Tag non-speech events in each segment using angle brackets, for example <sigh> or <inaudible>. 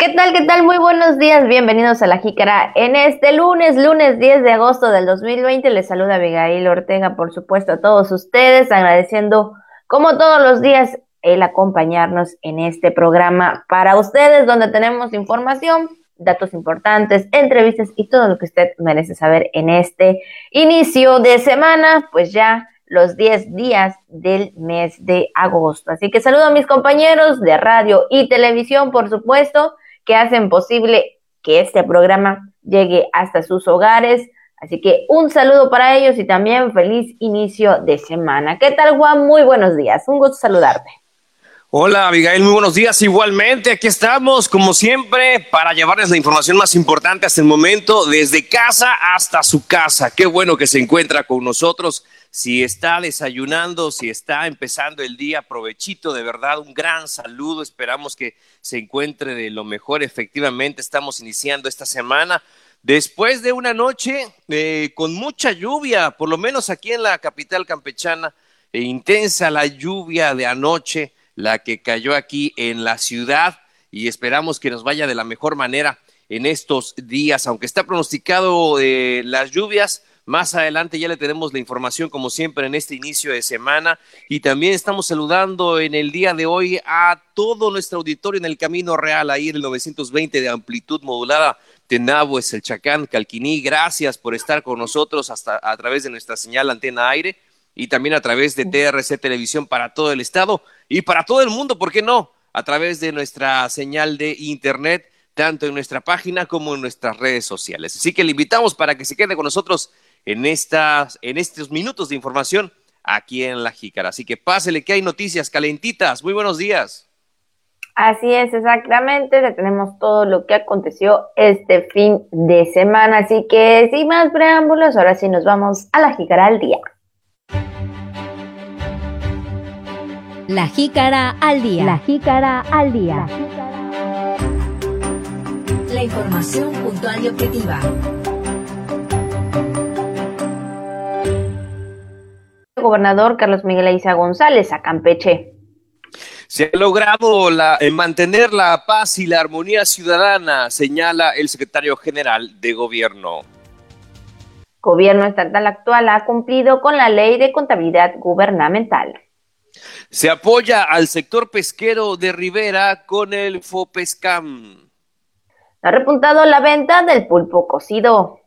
¿Qué tal? ¿Qué tal? Muy buenos días. Bienvenidos a La Jícara. En este lunes, lunes 10 de agosto del 2020, les saluda Abigail Ortega, por supuesto, a todos ustedes, agradeciendo, como todos los días, el acompañarnos en este programa para ustedes, donde tenemos información, datos importantes, entrevistas y todo lo que usted merece saber en este inicio de semana, pues ya los 10 días del mes de agosto. Así que saludo a mis compañeros de radio y televisión, por supuesto, que hacen posible que este programa llegue hasta sus hogares. Así que un saludo para ellos y también feliz inicio de semana. ¿Qué tal, Juan? Muy buenos días. Un gusto saludarte. Hola Abigail, muy buenos días. Igualmente, aquí estamos, como siempre, para llevarles la información más importante hasta el momento, desde casa hasta su casa. Qué bueno que se encuentra con nosotros. Si está desayunando, si está empezando el día, provechito, de verdad, un gran saludo. Esperamos que se encuentre de lo mejor. Efectivamente, estamos iniciando esta semana. Después de una noche eh, con mucha lluvia, por lo menos aquí en la capital campechana, e intensa la lluvia de anoche la que cayó aquí en la ciudad y esperamos que nos vaya de la mejor manera en estos días, aunque está pronosticado eh, las lluvias. Más adelante ya le tenemos la información, como siempre, en este inicio de semana. Y también estamos saludando en el día de hoy a todo nuestro auditorio en el Camino Real, ahí en el 920 de amplitud modulada. Tenabo es el Chacán, Calquiní. Gracias por estar con nosotros hasta a través de nuestra señal antena aire y también a través de TRC Televisión para todo el estado y para todo el mundo, ¿por qué no? A través de nuestra señal de internet, tanto en nuestra página como en nuestras redes sociales. Así que le invitamos para que se quede con nosotros en, estas, en estos minutos de información aquí en La Jícara. Así que pásele que hay noticias calentitas. Muy buenos días. Así es, exactamente. Tenemos todo lo que aconteció este fin de semana. Así que sin más preámbulos, ahora sí nos vamos a La Jícara al día. La jícara al día. La jícara al día. La información puntual y objetiva. Gobernador Carlos Miguel Aiza González a Campeche. Se ha logrado la, eh, mantener la paz y la armonía ciudadana, señala el secretario general de gobierno. Gobierno estatal actual ha cumplido con la ley de contabilidad gubernamental. Se apoya al sector pesquero de Rivera con el FOPESCAM. Ha repuntado la venta del pulpo cocido.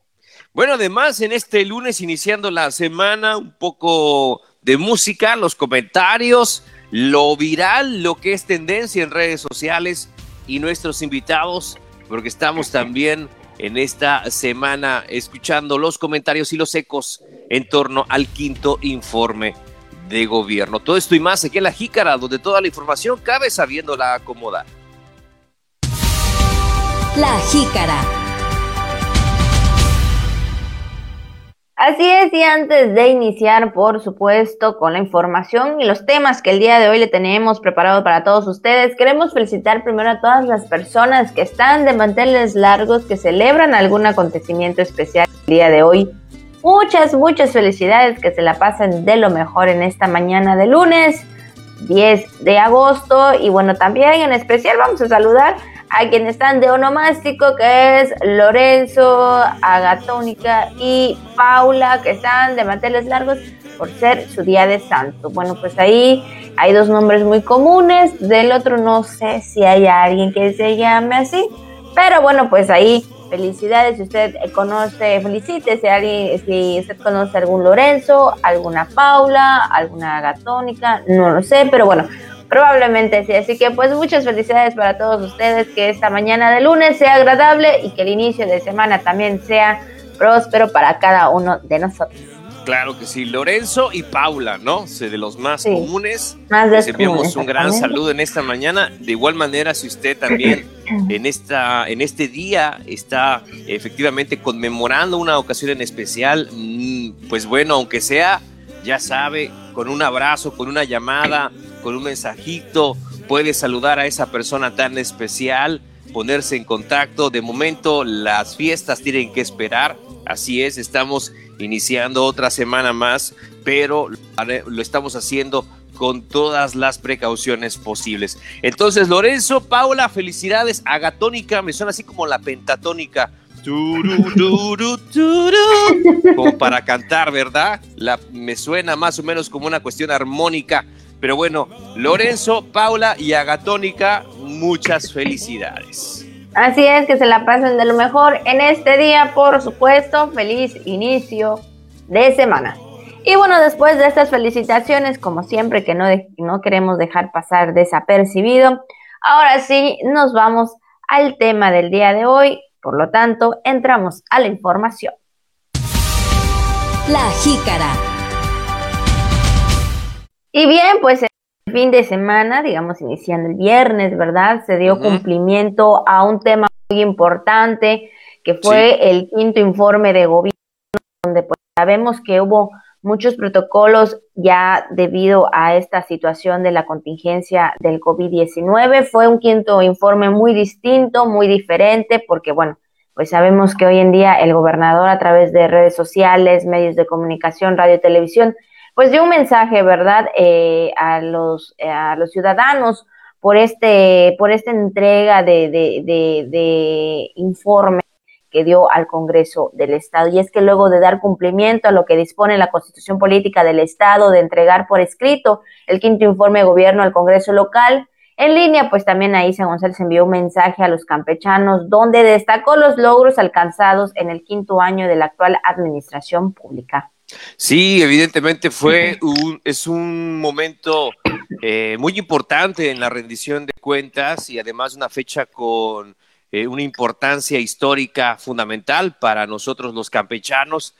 Bueno, además, en este lunes, iniciando la semana, un poco de música, los comentarios, lo viral, lo que es tendencia en redes sociales y nuestros invitados, porque estamos también en esta semana escuchando los comentarios y los ecos en torno al quinto informe de gobierno. Todo esto y más aquí en La Jícara, donde toda la información cabe sabiéndola acomodar. La Jícara. Así es, y antes de iniciar, por supuesto, con la información y los temas que el día de hoy le tenemos preparado para todos ustedes, queremos felicitar primero a todas las personas que están de manteles largos, que celebran algún acontecimiento especial el día de hoy Muchas, muchas felicidades, que se la pasen de lo mejor en esta mañana de lunes 10 de agosto. Y bueno, también en especial vamos a saludar a quienes están de onomástico, que es Lorenzo, Agatónica y Paula, que están de manteles largos por ser su día de santo. Bueno, pues ahí hay dos nombres muy comunes, del otro no sé si hay alguien que se llame así, pero bueno, pues ahí Felicidades si usted conoce, felicite si, alguien, si usted conoce algún Lorenzo, alguna Paula, alguna Gatónica, no lo sé, pero bueno, probablemente sí. Así que pues muchas felicidades para todos ustedes, que esta mañana de lunes sea agradable y que el inicio de semana también sea próspero para cada uno de nosotros. Claro que sí, Lorenzo y Paula, ¿no? De los más comunes. Más Les enviamos un gran saludo en esta mañana. De igual manera, si usted también <clears throat> en, esta, en este día está efectivamente conmemorando una ocasión en especial, mm, pues bueno, aunque sea, ya sabe, con un abrazo, con una llamada, con un mensajito, puede saludar a esa persona tan especial, ponerse en contacto. De momento, las fiestas tienen que esperar. Así es, estamos iniciando otra semana más, pero lo estamos haciendo con todas las precauciones posibles. Entonces, Lorenzo, Paula, felicidades. Agatónica, me suena así como la pentatónica. como para cantar, ¿verdad? La, me suena más o menos como una cuestión armónica. Pero bueno, Lorenzo, Paula y Agatónica, muchas felicidades. Así es, que se la pasen de lo mejor en este día, por supuesto. Feliz inicio de semana. Y bueno, después de estas felicitaciones, como siempre que no, no queremos dejar pasar desapercibido, ahora sí nos vamos al tema del día de hoy. Por lo tanto, entramos a la información. La jícara. Y bien, pues el fin de semana, digamos iniciando el viernes, ¿verdad? Se dio cumplimiento a un tema muy importante que fue el quinto informe de gobierno, donde pues sabemos que hubo muchos protocolos ya debido a esta situación de la contingencia del COVID-19. Fue un quinto informe muy distinto, muy diferente, porque bueno, pues sabemos que hoy en día el gobernador a través de redes sociales, medios de comunicación, radio y televisión, pues dio un mensaje, ¿verdad?, eh, a, los, a los ciudadanos por este, por esta entrega de, de, de, de informe que dio al Congreso del Estado. Y es que luego de dar cumplimiento a lo que dispone la Constitución Política del Estado de entregar por escrito el quinto informe de gobierno al Congreso local, en línea, pues también San González envió un mensaje a los campechanos donde destacó los logros alcanzados en el quinto año de la actual administración pública. Sí, evidentemente fue un, es un momento eh, muy importante en la rendición de cuentas y además una fecha con eh, una importancia histórica fundamental para nosotros los campechanos.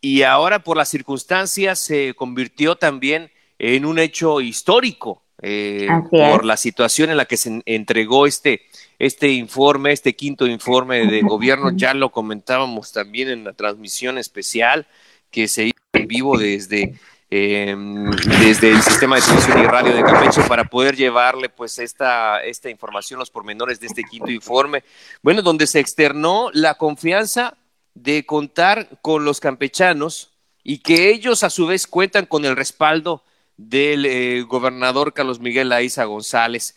Y ahora por las circunstancias se convirtió también en un hecho histórico eh, por la situación en la que se entregó este, este informe, este quinto informe de gobierno, <laughs> ya lo comentábamos también en la transmisión especial que se hizo en vivo desde Em, desde el sistema de televisión y radio de Campeche para poder llevarle pues esta, esta información, los pormenores de este quinto informe, bueno, donde se externó la confianza de contar con los campechanos y que ellos a su vez cuentan con el respaldo del eh, gobernador Carlos Miguel Aiza González.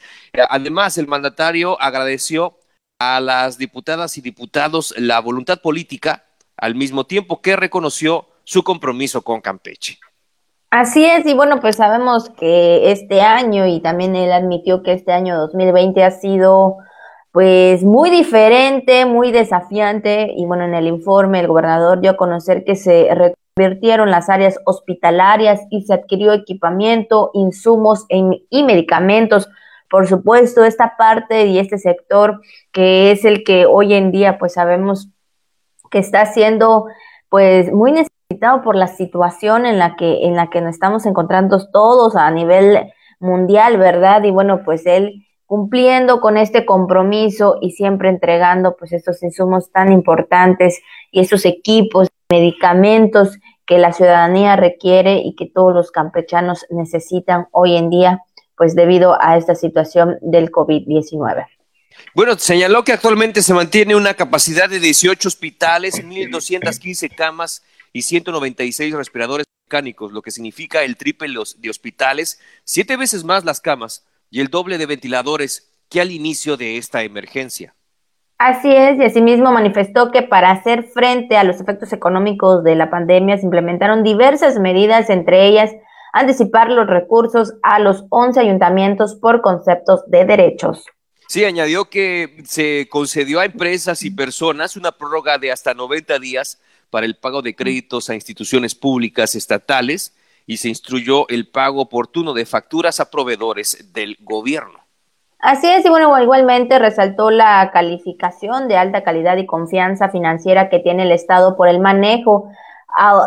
Además, el mandatario agradeció a las diputadas y diputados la voluntad política, al mismo tiempo que reconoció su compromiso con Campeche. Así es, y bueno, pues sabemos que este año, y también él admitió que este año 2020 ha sido pues muy diferente, muy desafiante, y bueno, en el informe el gobernador dio a conocer que se reconvirtieron las áreas hospitalarias y se adquirió equipamiento, insumos e y medicamentos. Por supuesto, esta parte y este sector que es el que hoy en día pues sabemos que está siendo pues muy necesario por la situación en la que en la que nos estamos encontrando todos a nivel mundial, ¿verdad? Y bueno, pues él cumpliendo con este compromiso y siempre entregando pues estos insumos tan importantes y esos equipos, medicamentos que la ciudadanía requiere y que todos los campechanos necesitan hoy en día, pues debido a esta situación del COVID-19. Bueno, señaló que actualmente se mantiene una capacidad de 18 hospitales, 1.215 camas y 196 respiradores mecánicos, lo que significa el triple de hospitales, siete veces más las camas y el doble de ventiladores que al inicio de esta emergencia. Así es, y asimismo manifestó que para hacer frente a los efectos económicos de la pandemia se implementaron diversas medidas, entre ellas anticipar los recursos a los 11 ayuntamientos por conceptos de derechos. Sí, añadió que se concedió a empresas y personas una prórroga de hasta 90 días para el pago de créditos a instituciones públicas estatales y se instruyó el pago oportuno de facturas a proveedores del gobierno. Así es, y bueno, igualmente resaltó la calificación de alta calidad y confianza financiera que tiene el Estado por el manejo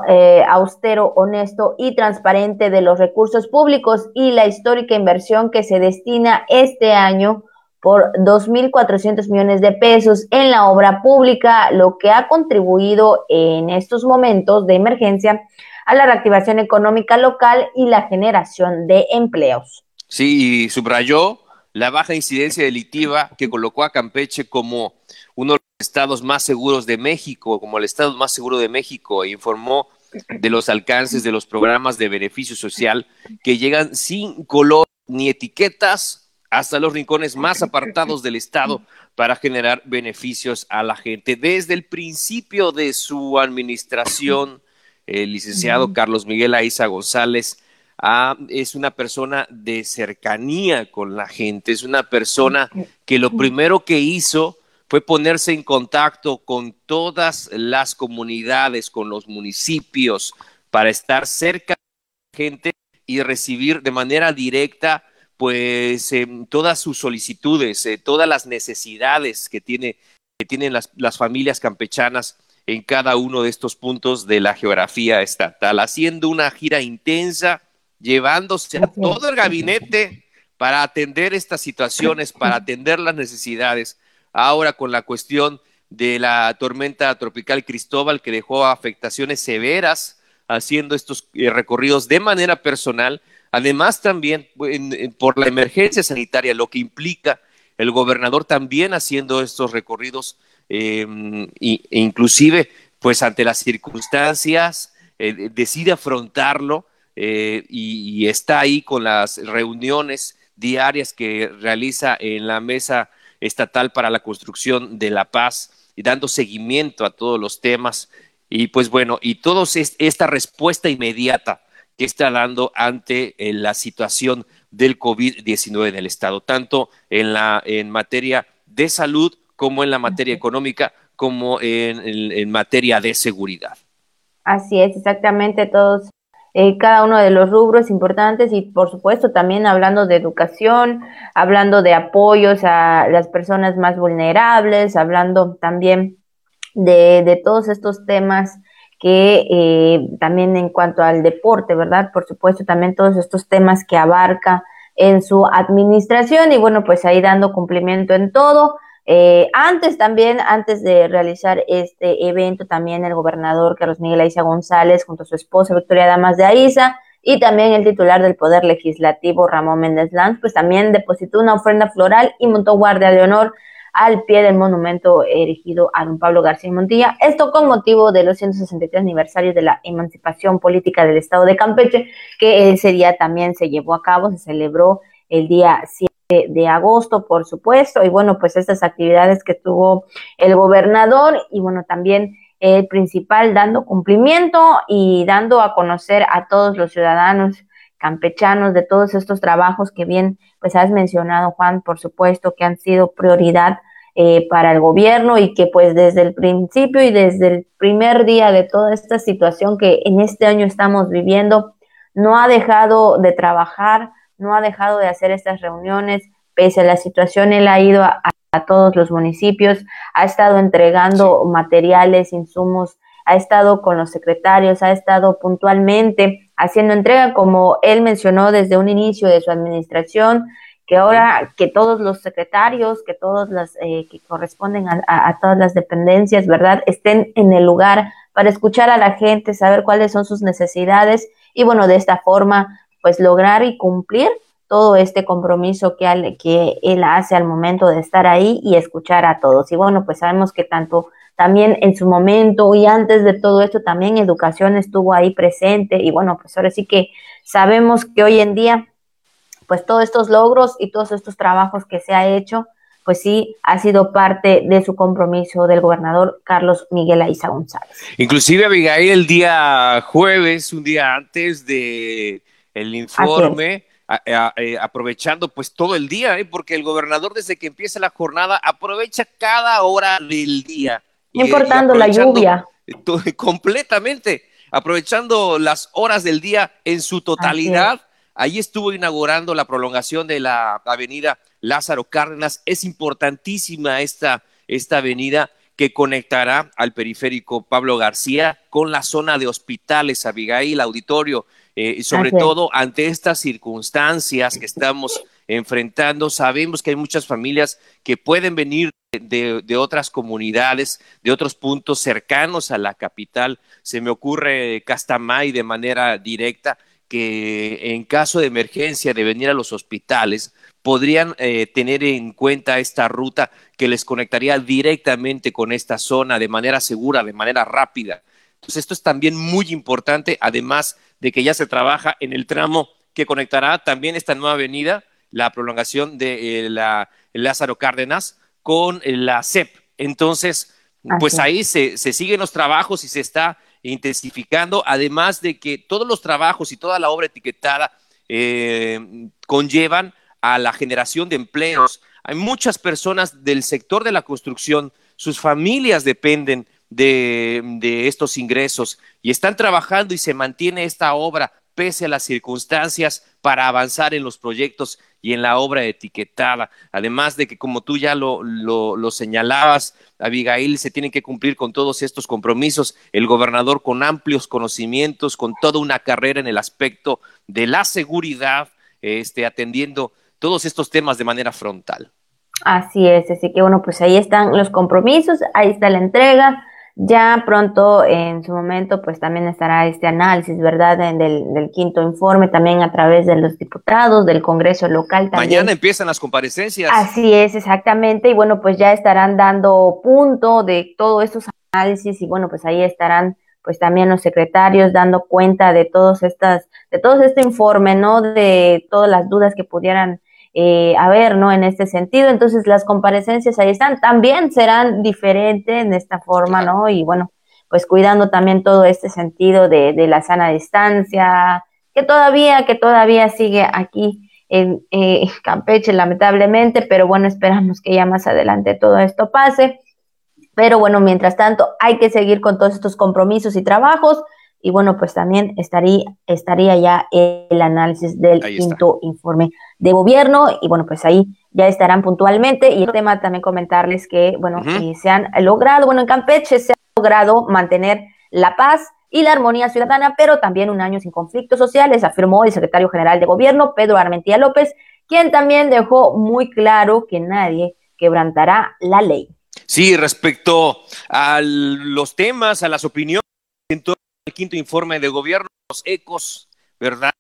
eh, austero, honesto y transparente de los recursos públicos y la histórica inversión que se destina este año por 2.400 millones de pesos en la obra pública, lo que ha contribuido en estos momentos de emergencia a la reactivación económica local y la generación de empleos. Sí, y subrayó la baja incidencia delictiva que colocó a Campeche como uno de los estados más seguros de México, como el estado más seguro de México, e informó de los alcances de los programas de beneficio social que llegan sin color ni etiquetas hasta los rincones más apartados del Estado para generar beneficios a la gente. Desde el principio de su administración, el licenciado Carlos Miguel Aiza González ah, es una persona de cercanía con la gente, es una persona que lo primero que hizo fue ponerse en contacto con todas las comunidades, con los municipios, para estar cerca de la gente y recibir de manera directa pues em, todas sus solicitudes, eh, todas las necesidades que, tiene, que tienen las, las, familias campechanas en cada uno de estos puntos de la geografía estatal, haciendo una gira intensa, llevándose a todo el gabinete para atender estas situaciones, para atender las necesidades. Ahora con la cuestión de la tormenta tropical Cristóbal que dejó afectaciones severas haciendo estos eh, recorridos de manera personal, Además, también por la emergencia sanitaria, lo que implica el gobernador también haciendo estos recorridos, em, e inclusive, pues ante las circunstancias, eh, decide afrontarlo eh, y, está ahí con las reuniones diarias que realiza en la mesa estatal para la construcción de la paz y dando seguimiento a todos los temas. Y pues bueno, y todos esta respuesta inmediata que está dando ante eh, la situación del COVID-19 en el Estado, tanto en, la, en materia de salud como en la materia económica, como en, materia de seguridad. Así es, exactamente, todos, eh, cada uno de los rubros importantes y por supuesto también hablando de educación, hablando de apoyos a las personas más vulnerables, hablando también de, de todos estos temas que eh, también en cuanto al deporte, ¿verdad? Por supuesto, también todos estos temas que abarca en su administración y bueno, pues ahí dando cumplimiento en todo. Eh, antes también, antes de realizar este evento, también el gobernador Carlos Miguel Aiza González junto a su esposa Victoria Damas de Aiza y también el titular del Poder Legislativo Ramón Méndez Lanz, pues también depositó una ofrenda floral y montó guardia de honor al pie del monumento erigido a don Pablo García Montilla. Esto con motivo de los 163 aniversarios de la emancipación política del Estado de Campeche, que ese día también se llevó a cabo, se celebró el día 7 de agosto, por supuesto, y bueno, pues estas actividades que tuvo el gobernador y bueno, también el principal dando cumplimiento y dando a conocer a todos los ciudadanos campechanos de todos estos trabajos que bien pues has mencionado Juan por supuesto que han sido prioridad eh, para el gobierno y que pues desde el principio y desde el primer día de toda esta situación que en este año estamos viviendo, no ha dejado de trabajar, no ha dejado de hacer estas reuniones, pese a la situación, él ha ido a, todos los municipios, ha estado entregando materiales, insumos, ha estado con los secretarios, ha estado puntualmente haciendo entrega, como él mencionó desde un inicio de su administración, que ahora que todos los secretarios, que todos las eh, que corresponden a, todas las dependencias, ¿verdad?, estén en el lugar para escuchar a la gente, saber cuáles son sus necesidades y bueno, de esta forma, pues lograr y cumplir todo este compromiso que, que él hace al momento de estar ahí y escuchar a todos. Y bueno, pues sabemos que tanto también en su momento y antes de todo esto también educación estuvo ahí presente y bueno, pues ahora sí que sabemos que hoy en día pues todos estos logros y todos estos trabajos que se ha hecho, pues sí, ha sido parte de su compromiso del gobernador Carlos Miguel Aiza González. Inclusive, Abigail, el día jueves, un día antes de el informe, eh, aprovechando pues todo el día, ¿eh? porque el gobernador desde que empieza la jornada aprovecha cada hora del día. No importando la lluvia. <laughs> completamente, aprovechando las horas del día en su totalidad Ahí estuvo inaugurando la prolongación de la avenida Lázaro Cárdenas. Es importantísima esta, esta avenida que conectará al periférico Pablo García con la zona de hospitales, Abigail, auditorio, eh, sobre todo ante estas circunstancias que estamos enfrentando. Sabemos que hay muchas familias que pueden venir de, de, otras comunidades, de otros puntos cercanos a la capital. Se me ocurre Castamay de manera directa que en caso de emergencia de venir a los hospitales podrían eh, tener en cuenta esta ruta que les conectaría directamente con esta zona de manera segura, de manera rápida. Entonces, esto es también muy importante, además de que ya se trabaja en el tramo que conectará también esta nueva avenida, la prolongación de eh, la Lázaro Cárdenas con eh, la CEP. Entonces, pues ahí se, se siguen los trabajos y se está intensificando, además de que todos los trabajos y toda la obra etiquetada eh, conllevan a la generación de empleos. Hay muchas personas del sector de la construcción, sus familias dependen de, de, estos ingresos y están trabajando y se mantiene esta obra pese a las circunstancias para avanzar en los proyectos y en la obra etiquetada. Además de que, como tú ya lo, lo, señalabas, Abigail, se tienen que cumplir con todos estos compromisos. El gobernador con amplios conocimientos, con toda una carrera en el aspecto de la seguridad, este, atendiendo todos estos temas de manera frontal. Así es, así que bueno, pues ahí están los compromisos, ahí está la entrega ya pronto, en su momento, pues también estará este análisis, ¿verdad? Del, del, quinto informe, también a través de los diputados, del Congreso local también. Mañana empiezan las comparecencias. Así es, exactamente. Y bueno, pues ya estarán dando punto de todos estos análisis y bueno, pues ahí estarán pues también los secretarios dando cuenta de todos estas, de todo este informe, ¿no? De todas las dudas que pudieran eh, a ver, ¿no? En este sentido, entonces las comparecencias ahí están, también serán diferentes en esta forma, ¿no? Y bueno, pues cuidando también todo este sentido de, de la sana distancia, que todavía, que todavía sigue aquí en eh, Campeche, lamentablemente, pero bueno, esperamos que ya más adelante todo esto pase. Pero bueno, mientras tanto, hay que seguir con todos estos compromisos y trabajos. Y bueno, pues también estaría, estaría ya el análisis del quinto informe de gobierno y bueno, pues ahí ya estarán puntualmente. Y el tema también comentarles que, bueno, eh, se han logrado, bueno, en Campeche se ha logrado mantener la paz y la armonía ciudadana, pero también un año sin conflictos sociales, afirmó el secretario general de gobierno, Pedro Armentía López, quien también dejó muy claro que nadie quebrantará la ley. Sí, respecto a los temas, a las opiniones el quinto informe de gobierno, los ecos, ¿verdad?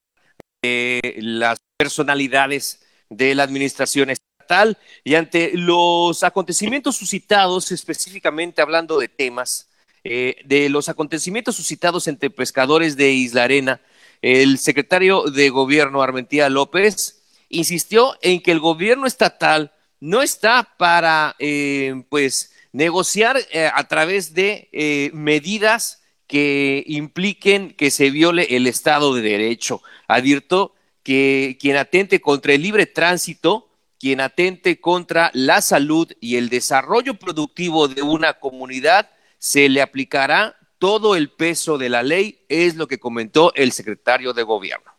las personalidades de la administración estatal y ante los acontecimientos suscitados, específicamente hablando de temas, eh, de los acontecimientos suscitados entre pescadores de Isla Arena, el secretario de gobierno Armentía López insistió en que el gobierno estatal no está para eh, pues negociar eh, a través de medidas que impliquen que se viole el Estado de Derecho. Advirtió que quien atente contra el libre tránsito, quien atente contra la salud y el desarrollo productivo de una comunidad, se le aplicará todo el peso de la ley, es lo que comentó el secretario de gobierno.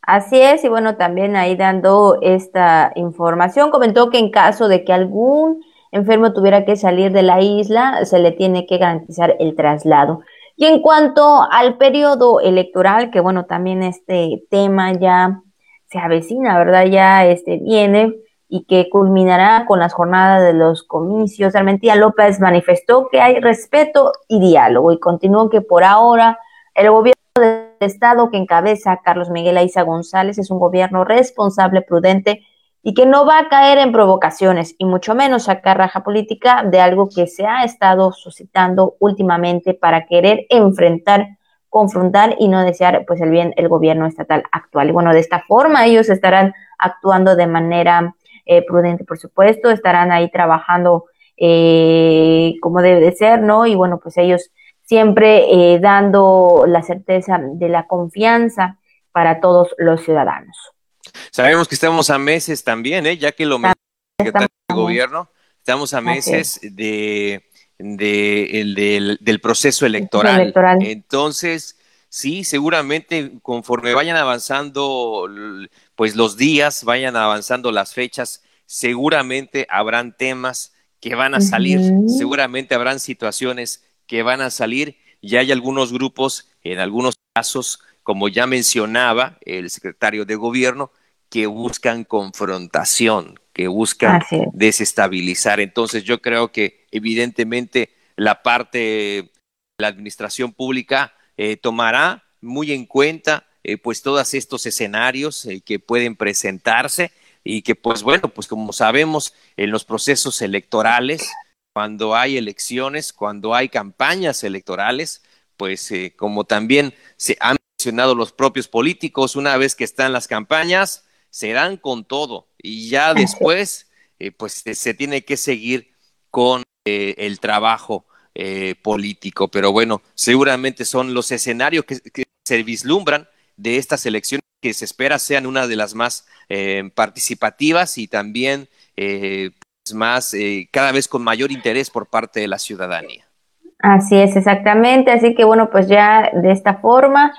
Así es, y bueno, también ahí dando esta información, comentó que en caso de que algún enfermo tuviera que salir de la isla, se le tiene que garantizar el traslado. Y en cuanto al periodo electoral, que bueno, también este tema ya se avecina, ¿verdad? Ya este viene y que culminará con las jornadas de los comicios. Armentía López manifestó que hay respeto y diálogo y continuó que por ahora el gobierno del Estado que encabeza Carlos Miguel Aiza González es un gobierno responsable, prudente y que no va a caer en provocaciones y mucho menos sacar raja política de algo que se ha estado suscitando últimamente para querer enfrentar, confrontar y no desear pues el bien el gobierno estatal actual. Y bueno, de esta forma ellos estarán actuando de manera eh, prudente, por supuesto, estarán ahí trabajando eh, como debe de ser, ¿no? Y bueno, pues ellos siempre eh, dando la certeza de la confianza para todos los ciudadanos. Sabemos que estamos a meses también, ¿eh? ya que lo menciona el secretario de gobierno, estamos a meses de, del, proceso electoral. Entonces, sí, seguramente conforme vayan avanzando pues los días, vayan avanzando las fechas, seguramente habrán temas que van a salir, seguramente habrán situaciones que van a salir. Y hay algunos grupos, en algunos casos, como ya mencionaba el secretario de gobierno, que buscan confrontación, que buscan desestabilizar. Entonces yo creo que evidentemente la parte de la administración pública eh, tomará muy en cuenta eh, pues todos estos escenarios eh, que pueden presentarse y que pues bueno, pues como sabemos en los procesos electorales, cuando hay elecciones, cuando hay campañas electorales, pues eh, como también se han los propios políticos, una vez que están las campañas, se dan con todo y ya después, eh, pues se tiene que seguir con eh, el trabajo político. Pero bueno, seguramente son los escenarios que, se vislumbran de estas elecciones que se espera sean una de las más participativas y también pues, más, cada vez con mayor interés por parte de la ciudadanía. Así es, exactamente. Así que bueno, pues ya de esta forma,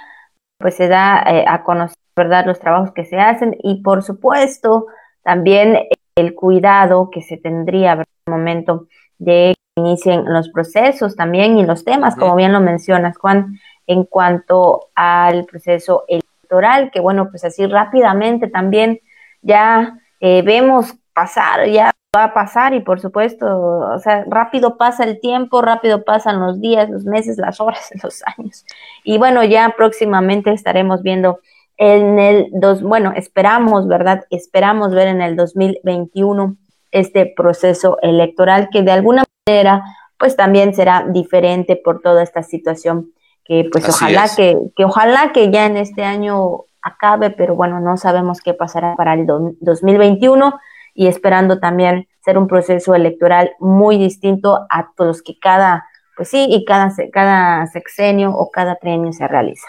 pues se da eh, a conocer, ¿verdad?, los trabajos que se hacen y por supuesto también el cuidado que se tendría en el momento de que inicien los procesos también y los temas, como bien lo mencionas, Juan, en cuanto al proceso electoral, que bueno, pues así rápidamente también ya eh, vemos pasar ya va a pasar y por supuesto, o sea, rápido pasa el tiempo, rápido pasan los días, los meses, las horas, <laughs> los años. Y bueno, ya próximamente estaremos viendo en el dos, bueno, esperamos, ¿verdad? Esperamos ver en el 2021 este proceso electoral que de alguna manera pues también será diferente por toda esta situación que pues ojalá que, que ojalá que ya en este año acabe, pero bueno, no sabemos qué pasará para el 2021 y esperando también ser un proceso electoral muy distinto a todos que cada, pues sí, y cada, cada sexenio o cada trienio se realiza.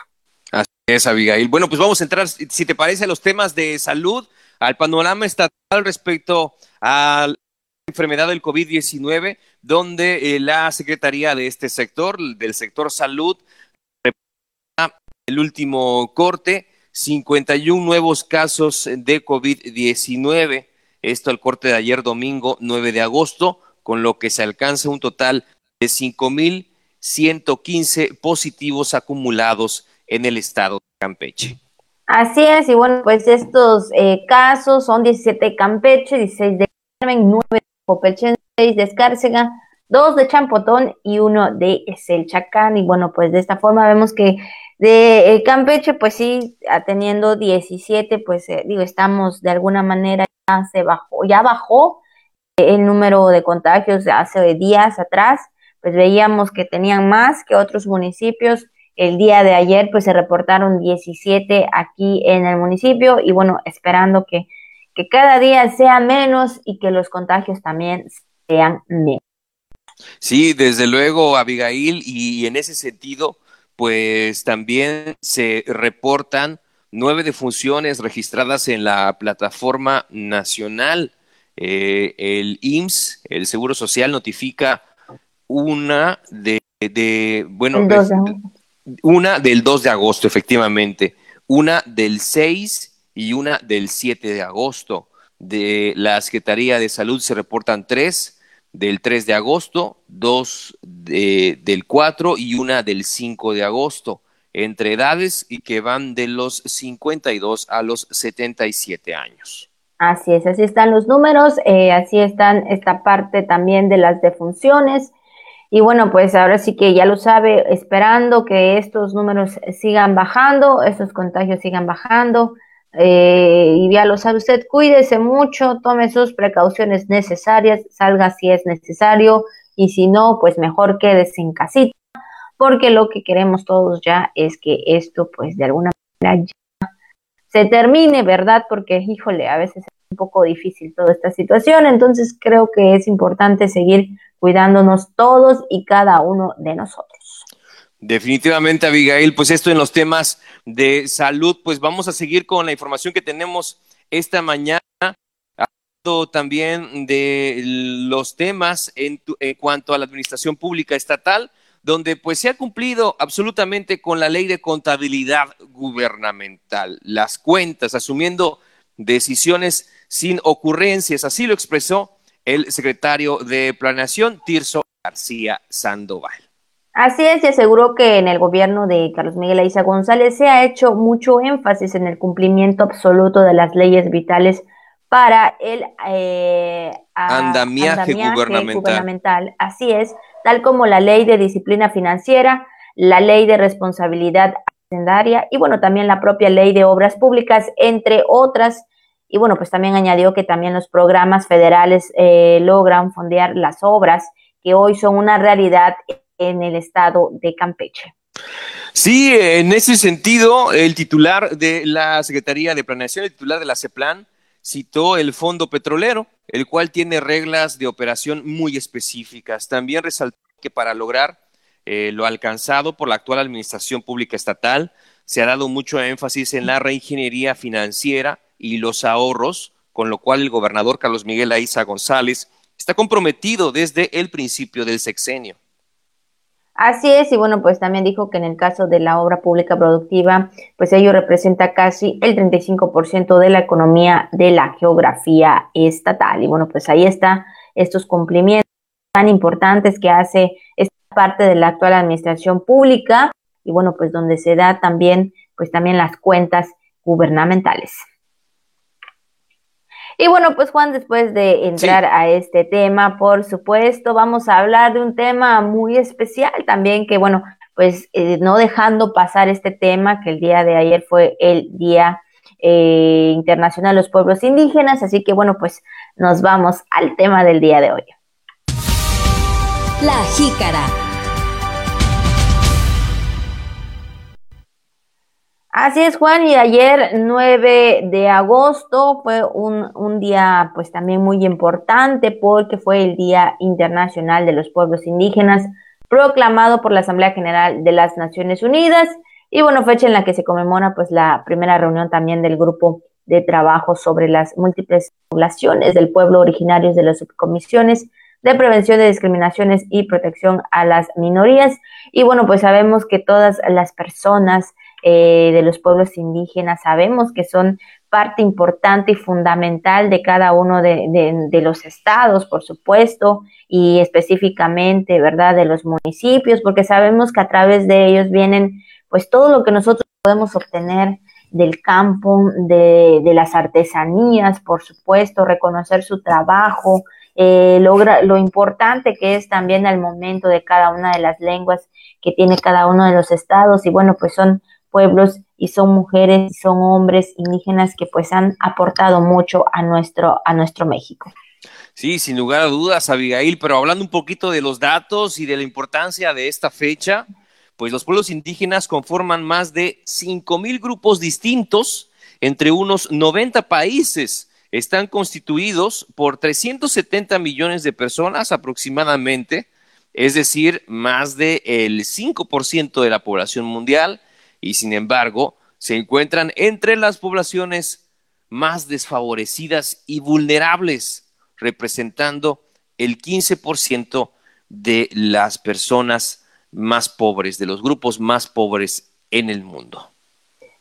Así es, Abigail. Bueno, pues vamos a entrar, si te parece, a los temas de salud, al panorama estatal respecto a la enfermedad del COVID-19, donde eh, la Secretaría de este sector, del sector salud, el último corte, 51 nuevos casos de COVID-19 esto al corte de ayer domingo 9 de agosto, con lo que se alcanza un total de 5.115 positivos acumulados en el estado de Campeche. Así es, y bueno, pues estos eh, casos son 17 de Campeche, 16 de Carmen, 9 de Popechen, 6 de Escárcega, 2 de Champotón y 1 de Selchacán. Y bueno, pues de esta forma vemos que de eh, Campeche, pues sí, teniendo 17, pues eh, digo, estamos de alguna manera se bajó, ya bajó el número de contagios hace días atrás, pues veíamos que tenían más que otros municipios. El día de ayer pues se reportaron 17 aquí en el municipio y bueno, esperando que, que cada día sea menos y que los contagios también sean menos. Sí, desde luego, Abigail, y en ese sentido, pues también se reportan nueve defunciones registradas en la plataforma nacional. Eh, el IMSS, el Seguro Social, notifica una de, bueno, una del 2 de agosto, efectivamente, una del 6 y una del 7 de agosto. De la Secretaría de Salud se reportan tres del 3 de agosto, dos del 4 y una del 5 de agosto entre edades y que van de los 52 a los 77 años. Así es, así están los números, eh, así están esta parte también de las defunciones. Y bueno, pues ahora sí que ya lo sabe, esperando que estos números sigan bajando, estos contagios sigan bajando. Eh, y ya lo sabe usted, cuídese mucho, tome sus precauciones necesarias, salga si es necesario y si no, pues mejor quédese en casita porque lo que queremos todos ya es que esto pues de alguna manera ya se termine, ¿verdad? Porque, híjole, a veces es un poco difícil toda esta situación, entonces creo que es importante seguir cuidándonos todos y cada uno de nosotros. Definitivamente, Abigail, pues esto en los temas de salud, pues vamos a seguir con la información que tenemos esta mañana, hablando también de los temas en, en cuanto a la administración pública estatal donde pues se ha cumplido absolutamente con la ley de contabilidad gubernamental, las cuentas, asumiendo decisiones sin ocurrencias. Así lo expresó el secretario de Planeación, Tirso García Sandoval. Así es, y aseguró que en el gobierno de Carlos Miguel Aiza González se ha hecho mucho énfasis en el cumplimiento absoluto de las leyes vitales para el eh, andamiaje, gubernamental. Así es, tal como la ley de disciplina financiera, la ley de responsabilidad hacendaria y bueno, también la propia ley de obras públicas, entre otras. Y bueno, pues también añadió que también los programas federales eh, logran fondear las obras que hoy son una realidad en el estado de Campeche. Sí, en ese sentido, el titular de la Secretaría de Planeación, el titular de la CEPLAN, citó el fondo petrolero, el cual tiene reglas de operación muy específicas. También resaltó que para lograr eh, lo alcanzado por la actual Administración Pública Estatal, se ha dado mucho énfasis en la reingeniería financiera y los ahorros, con lo cual el gobernador Carlos Miguel Aiza González está comprometido desde el principio del sexenio. Así es, y bueno, pues también dijo que en el caso de la obra pública productiva, pues ello representa casi el 35% de la economía de la geografía estatal. Y bueno, pues ahí está estos cumplimientos tan importantes que hace esta parte de la actual administración pública y bueno, pues donde se da también, pues también las cuentas gubernamentales. Y bueno, pues Juan, después de entrar a este tema, por supuesto, vamos a hablar de un tema muy especial también, que bueno, pues eh, no dejando pasar este tema, que el día de ayer fue el Día eh, Internacional de los Pueblos Indígenas, así que bueno, pues nos vamos al tema del día de hoy. La jícara. Así es, Juan, y ayer 9 de agosto fue un, un, día pues también muy importante porque fue el Día Internacional de los Pueblos Indígenas proclamado por la Asamblea General de las Naciones Unidas y bueno, fecha en la que se conmemora pues la primera reunión también del grupo de trabajo sobre las múltiples poblaciones del pueblo originarios de las subcomisiones de prevención de discriminaciones y protección a las minorías. Y bueno, pues sabemos que todas las personas eh, de los pueblos indígenas, sabemos que son parte importante y fundamental de cada uno de, los estados, por supuesto, y específicamente, ¿verdad?, de los municipios, porque sabemos que a través de ellos vienen, pues, todo lo que nosotros podemos obtener del campo, de, las artesanías, por supuesto, reconocer su trabajo, eh, logra, lo importante que es también el momento de cada una de las lenguas que tiene cada uno de los estados, y bueno, pues son pueblos y son mujeres y son hombres indígenas que pues han aportado mucho a nuestro, a nuestro México. Sí, sin lugar a dudas, Abigail, pero hablando un poquito de los datos y de la importancia de esta fecha, pues los pueblos indígenas conforman más de 5 mil grupos distintos entre unos 90 países. Están constituidos por 370 millones de personas aproximadamente, es decir, más del 5% de la población mundial y sin embargo se encuentran entre las poblaciones más desfavorecidas y vulnerables, representando el 15% de las personas más pobres, de los grupos más pobres en el mundo.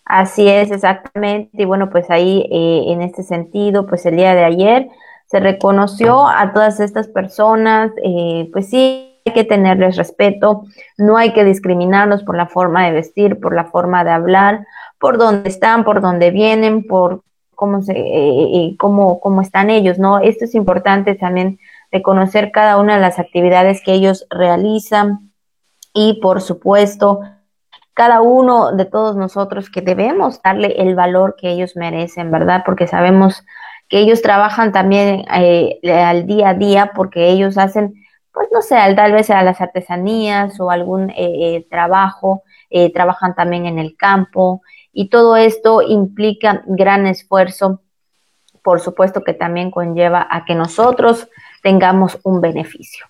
Así es, exactamente. Y bueno, pues ahí eh, en este sentido, pues el día de ayer se reconoció a todas estas personas, eh, pues sí, hay que tenerles respeto, no hay que discriminarlos por la forma de vestir, por la forma de hablar, por dónde están, por dónde vienen, por cómo, se, eh, cómo, cómo están ellos, ¿no? Esto es importante también reconocer cada una de las actividades que ellos realizan y, por supuesto, cada uno de todos nosotros que debemos darle el valor que ellos merecen, ¿verdad? Porque sabemos que ellos trabajan también eh, al día a día porque ellos hacen pues no sé, tal vez a las artesanías o algún eh, eh, trabajo, eh, trabajan también en el campo y todo esto implica gran esfuerzo, por supuesto que también conlleva a que nosotros tengamos un beneficio.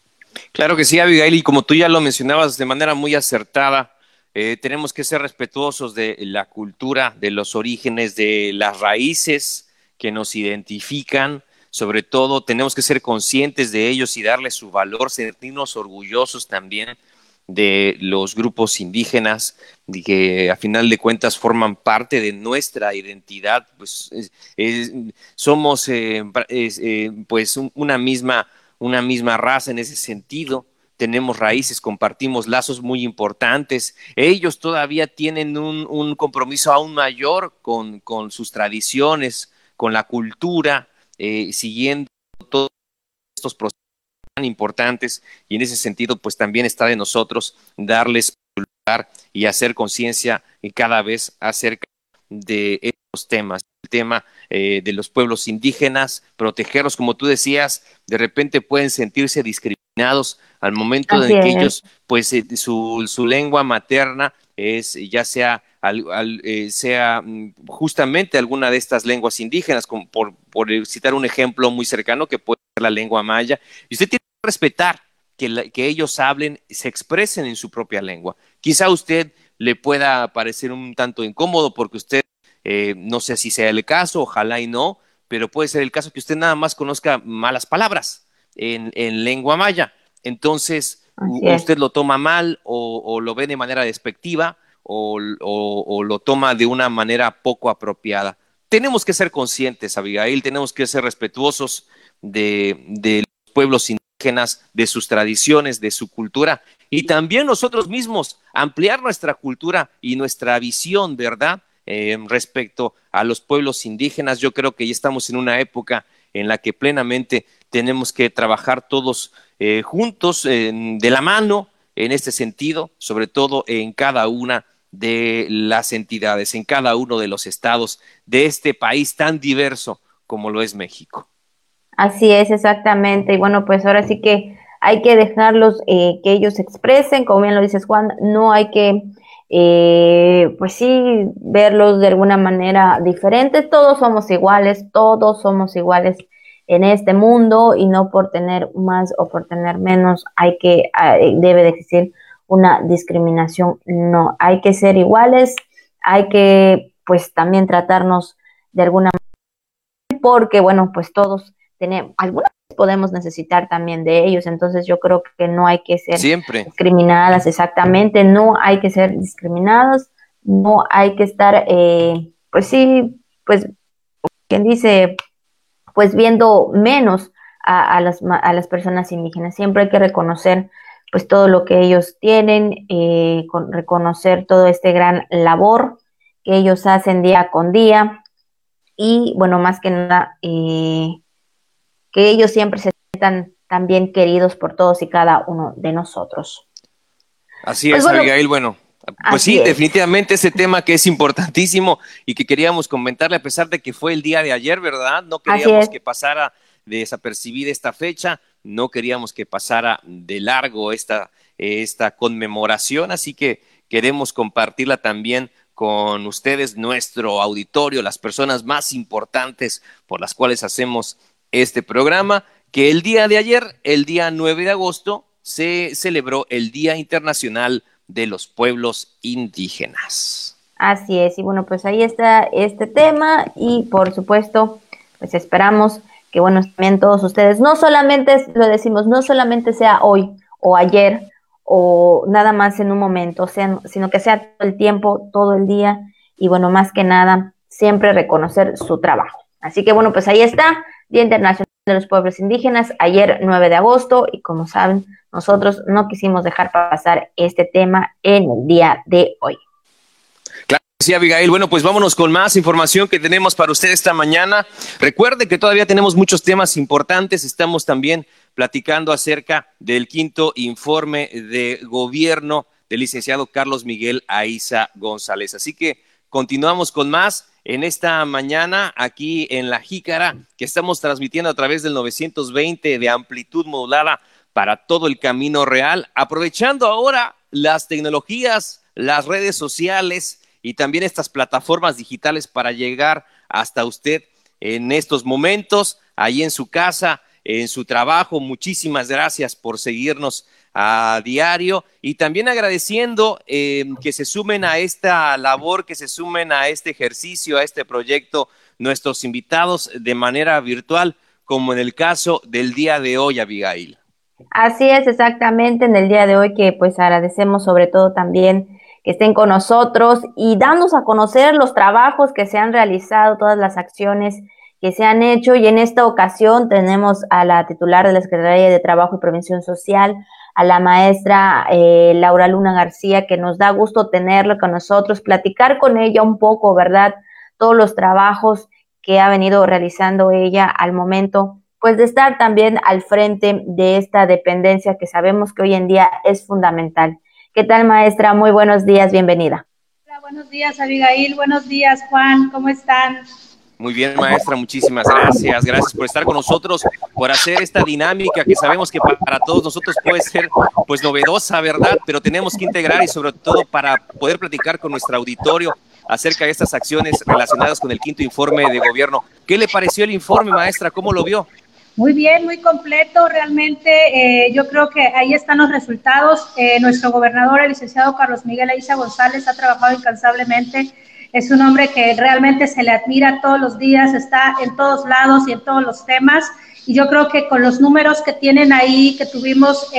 Claro que sí, Abigail, y como tú ya lo mencionabas de manera muy acertada, tenemos que ser respetuosos de la cultura, de los orígenes, de las raíces que nos identifican, sobre todo tenemos que ser conscientes de ellos y darles su valor, sentirnos orgullosos también de los grupos indígenas que a final de cuentas forman parte de nuestra identidad, pues somos eh, eh, pues una misma, una misma raza en ese sentido, tenemos raíces, compartimos lazos muy importantes. Ellos todavía tienen un, un compromiso aún mayor con, con, sus tradiciones, con la cultura, eh, siguiendo todos estos procesos tan importantes y en ese sentido pues también está de nosotros darles lugar y hacer conciencia cada vez acerca de temas, el tema eh, de los pueblos indígenas, protegerlos, como tú decías, de repente pueden sentirse discriminados al momento de que ellos, pues eh, su, su lengua materna es ya sea al, eh, sea mm, justamente alguna de estas lenguas indígenas, como por, por, citar un ejemplo muy cercano que puede ser la lengua maya. Y usted tiene que respetar que, que ellos hablen, se expresen en su propia lengua. Quizá a usted le pueda parecer un tanto incómodo porque usted, eh, no sé si sea el caso, ojalá y no, pero puede ser el caso que usted nada más conozca malas palabras en, en lengua maya. Entonces, usted lo toma mal o, o, lo ve de manera despectiva o, lo toma de una manera poco apropiada. Tenemos que ser conscientes, Abigail, tenemos que ser respetuosos de, los pueblos indígenas, de sus tradiciones, de su cultura y también nosotros mismos ampliar nuestra cultura y nuestra visión, ¿verdad? Eh, respecto a los pueblos indígenas. Yo creo que ya estamos en una época en la que plenamente tenemos que trabajar todos eh, juntos, de la mano, en este sentido, sobre todo en cada una de las entidades en cada uno de los estados de este país tan diverso como lo es México. Así es, exactamente. Y bueno, pues ahora sí que hay que dejarlos eh, que ellos expresen, como bien lo dices Juan, no hay que, eh, pues sí, verlos de alguna manera diferente. Todos somos iguales, todos somos iguales en este mundo y no por tener más o por tener menos hay que, eh, debe de existir una discriminación. No, hay que ser iguales, hay que pues también tratarnos de alguna manera, porque bueno, pues todos tenemos, algunas podemos necesitar también de ellos, entonces yo creo que no hay que ser Siempre. discriminadas exactamente, no hay que ser discriminados, no hay que estar, eh, pues sí, pues, quien dice, pues viendo menos a, las, a las personas indígenas, siempre hay que reconocer pues todo lo que ellos tienen, eh, con reconocer todo este gran labor que ellos hacen día con día. Y bueno, más que nada, eh, que ellos siempre se sientan también queridos por todos y cada uno de nosotros. Así pues es, Abigail, bueno. Pues sí, definitivamente ese tema que es importantísimo y que queríamos comentarle a pesar de que fue el día de ayer, ¿verdad? No queríamos que pasara desapercibida esta fecha no queríamos que pasara de largo esta, esta conmemoración, así que queremos compartirla también con ustedes, nuestro auditorio, las personas más importantes por las cuales hacemos este programa, que el día de ayer, el día 9 de agosto, se celebró el Día Internacional de los Pueblos Indígenas. Así es, y bueno, pues ahí está este tema y por supuesto, pues esperamos que bueno, también todos ustedes, no solamente lo decimos, no solamente sea hoy o ayer o nada más en un momento, sea, sino que sea todo el tiempo, todo el día y bueno, más que nada, siempre reconocer su trabajo. Así que bueno, pues ahí está, Día Internacional de los Pueblos Indígenas, ayer 9 de agosto y como saben, nosotros no quisimos dejar pasar este tema en el día de hoy. Sí, Abigail. Bueno, pues vámonos con más información que tenemos para usted esta mañana. Recuerde que todavía tenemos muchos temas importantes. Estamos también platicando acerca del quinto informe de gobierno del licenciado Carlos Miguel Aiza González. Así que continuamos con más en esta mañana aquí en La Jícara, que estamos transmitiendo a través del 920 de amplitud modulada para todo el camino real, aprovechando ahora las tecnologías, las redes sociales y también estas plataformas digitales para llegar hasta usted en estos momentos, ahí en su casa, en su trabajo. Muchísimas gracias por seguirnos a diario y también agradeciendo eh, que se sumen a esta labor, que se sumen a este ejercicio, a este proyecto, nuestros invitados de manera virtual, como en el caso del día de hoy, Abigail. Así es, exactamente, en el día de hoy que pues agradecemos sobre todo también que estén con nosotros y dándonos a conocer los trabajos que se han realizado, todas las acciones que se han hecho. Y en esta ocasión tenemos a la titular de la Secretaría de Trabajo y Prevención Social, a la maestra eh, Laura Luna García, que nos da gusto tenerla con nosotros, platicar con ella un poco, ¿verdad? Todos los trabajos que ha venido realizando ella al momento, pues de estar también al frente de esta dependencia que sabemos que hoy en día es fundamental. ¿Qué tal, maestra? Muy buenos días, bienvenida. Hola, buenos días, Abigail. Buenos días, Juan. ¿Cómo están? Muy bien, maestra, muchísimas gracias. Gracias por estar con nosotros, por hacer esta dinámica que sabemos que para todos nosotros puede ser pues novedosa, ¿verdad? Pero tenemos que integrar y sobre todo para poder platicar con nuestro auditorio acerca de estas acciones relacionadas con el quinto informe de gobierno. ¿Qué le pareció el informe, maestra? ¿Cómo lo vio? Muy bien, muy completo. Realmente eh, yo creo que ahí están los resultados. Eh, nuestro gobernador, el licenciado Carlos Miguel Aiza González, ha trabajado incansablemente. Es un hombre que realmente se le admira todos los días, está en todos lados y en todos los temas. Y yo creo que con los números que tienen ahí, que tuvimos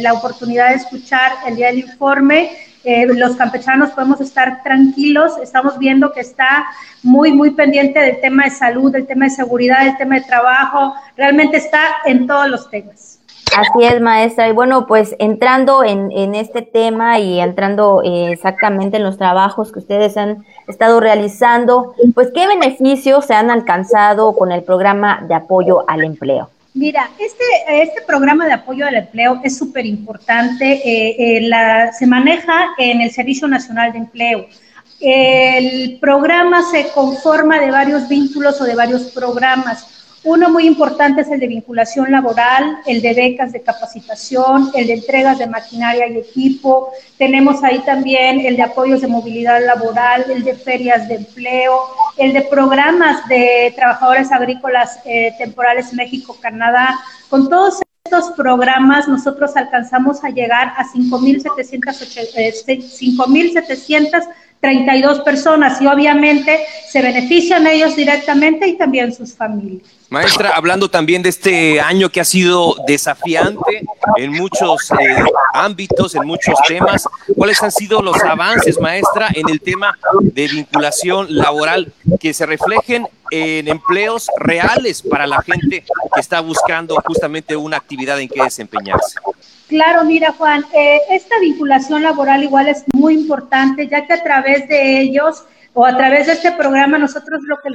la oportunidad de escuchar el día del informe, eh, los campechanos podemos estar tranquilos, estamos viendo que está muy, muy pendiente del tema de salud, del tema de seguridad, del tema de trabajo, realmente está en todos los temas. Así es, maestra. Y bueno, pues entrando en, este tema y entrando eh, exactamente en los trabajos que ustedes han estado realizando, pues qué beneficios se han alcanzado con el programa de apoyo al empleo. Mira, este, este programa de apoyo al empleo es súper importante. Eh, eh, se maneja en el Servicio Nacional de Empleo. El programa se conforma de varios vínculos o de varios programas. Uno muy importante es el de vinculación laboral, el de becas de capacitación, el de entregas de maquinaria y equipo. Tenemos ahí también el de apoyos de movilidad laboral, el de ferias de empleo, el de programas de trabajadores agrícolas eh, temporales México-Canadá. Con todos estos programas nosotros alcanzamos a llegar a 5.700 32 personas y obviamente se benefician ellos directamente y también sus familias. Maestra, hablando también de este año que ha sido desafiante en muchos eh, ámbitos, en muchos temas, ¿cuáles han sido los avances, maestra, en el tema de vinculación laboral que se reflejen en empleos reales para la gente que está buscando justamente una actividad en que desempeñarse? Claro, mira Juan, eh, esta vinculación laboral igual es muy importante, ya que a través de ellos o a través de este programa nosotros lo que,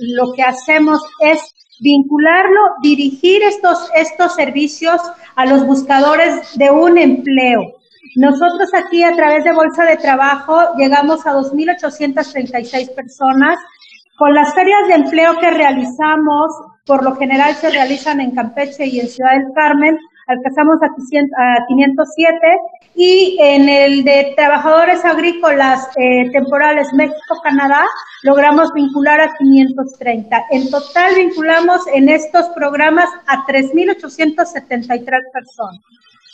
lo que hacemos es vincularlo, dirigir estos, estos servicios a los buscadores de un empleo. Nosotros aquí a través de Bolsa de Trabajo llegamos a 2.836 personas. Con las ferias de empleo que realizamos, por lo general se realizan en Campeche y en Ciudad del Carmen, alcanzamos a 507 y en el de trabajadores agrícolas eh, temporales México-Canadá logramos vincular a 530. En total vinculamos en estos programas a 3.873 personas.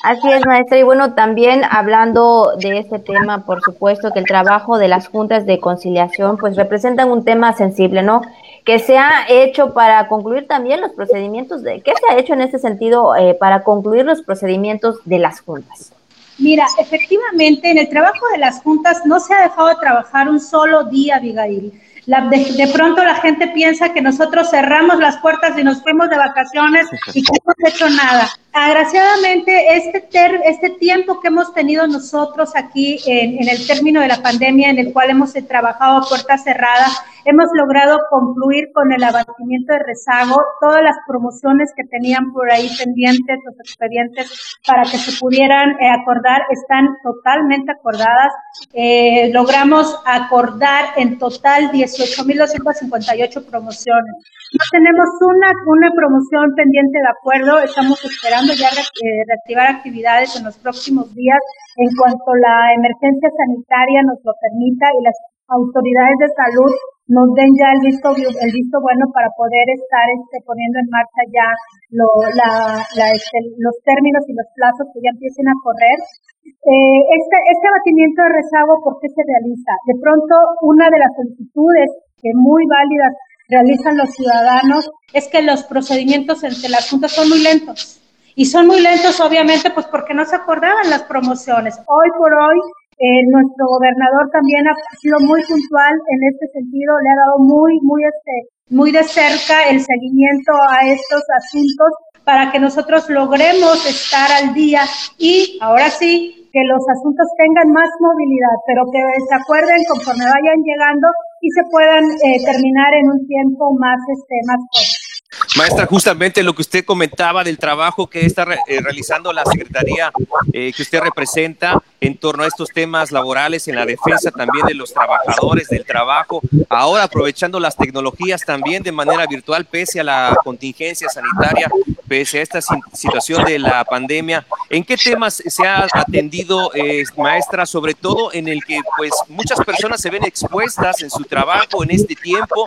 Así es, maestra. Y bueno, también hablando de este tema, por supuesto que el trabajo de las juntas de conciliación pues representan un tema sensible, ¿no? Que se ha hecho para concluir también los procedimientos de qué se ha hecho en ese sentido eh, para concluir los procedimientos de las juntas. Mira, efectivamente, en el trabajo de las juntas no se ha dejado de trabajar un solo día, Abigail. de, pronto la gente piensa que nosotros cerramos las puertas y nos fuimos de vacaciones y que no hemos hecho nada. Agraciadamente, este, este tiempo que hemos tenido nosotros aquí en, en, el término de la pandemia, en el cual hemos trabajado a puertas cerradas, hemos logrado concluir con el abatimiento de rezago todas las promociones que tenían por ahí pendientes, los expedientes para que se pudieran eh, acordar, están totalmente acordadas. Eh, logramos acordar en total 18.258 promociones. No tenemos una, una promoción pendiente de acuerdo, estamos esperando ya eh, reactivar actividades en los próximos días en cuanto la emergencia sanitaria nos lo permita y las autoridades de salud nos den ya el visto, el visto bueno para poder estar este, poniendo en marcha ya lo, la, este, los términos y los plazos que ya empiecen a correr. Eh, este, este abatimiento de rezago, ¿por qué se realiza? De pronto, una de las solicitudes que muy válidas realizan los ciudadanos es que los procedimientos entre las juntas son muy lentos. Y son muy lentos, obviamente, pues porque no se acordaban las promociones. Hoy por hoy, eh, nuestro gobernador también ha sido muy puntual en este sentido, le ha dado muy, muy, este, muy de cerca el seguimiento a estos asuntos para que nosotros logremos estar al día y ahora sí que los asuntos tengan más movilidad, pero que se acuerden conforme vayan llegando y se puedan eh, terminar en un tiempo más, este, más corto. Maestra, justamente lo que usted comentaba del trabajo que está eh, realizando la Secretaría eh, que usted representa en torno a estos temas laborales, en la defensa también de los trabajadores, del trabajo, ahora aprovechando las tecnologías también de manera virtual, pese a la contingencia sanitaria, pese a esta situación de la pandemia. ¿En qué temas se ha atendido, eh, maestra, sobre todo en el que pues muchas personas se ven expuestas en su trabajo en este tiempo,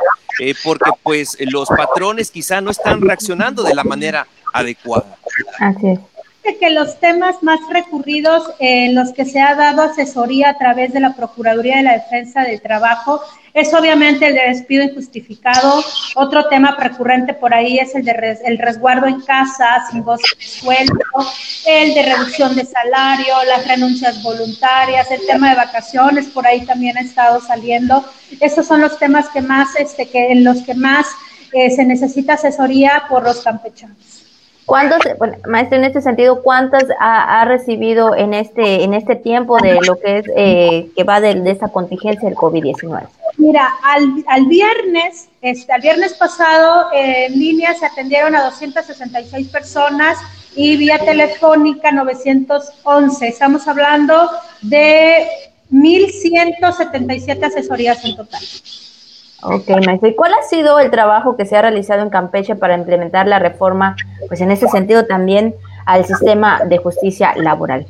porque pues los patrones quizá no están reaccionando de la manera adecuada? Así es que los temas más recurridos en los que se ha dado asesoría a través de la Procuraduría de la Defensa del Trabajo es obviamente el de despido injustificado. Otro tema recurrente por ahí es el de el resguardo en casa sin goce de sueldo, el de reducción de salario, las renuncias voluntarias, el tema de vacaciones, por ahí también ha estado saliendo. Esos son los temas que más, este, que en los que más eh, se necesita asesoría por los campechanos. ¿Cuántos, bueno, maestro, en este sentido, cuántas ha, recibido en este en este tiempo de lo que es eh, que va de, esta contingencia del COVID-19? Mira, al, al viernes, este, al viernes pasado en línea se atendieron a 266 personas y vía telefónica 911. Estamos hablando de 1.177 asesorías en total. Ok, maestro. ¿Y cuál ha sido el trabajo que se ha realizado en Campeche para implementar la reforma, pues en ese sentido también al sistema de justicia laboral?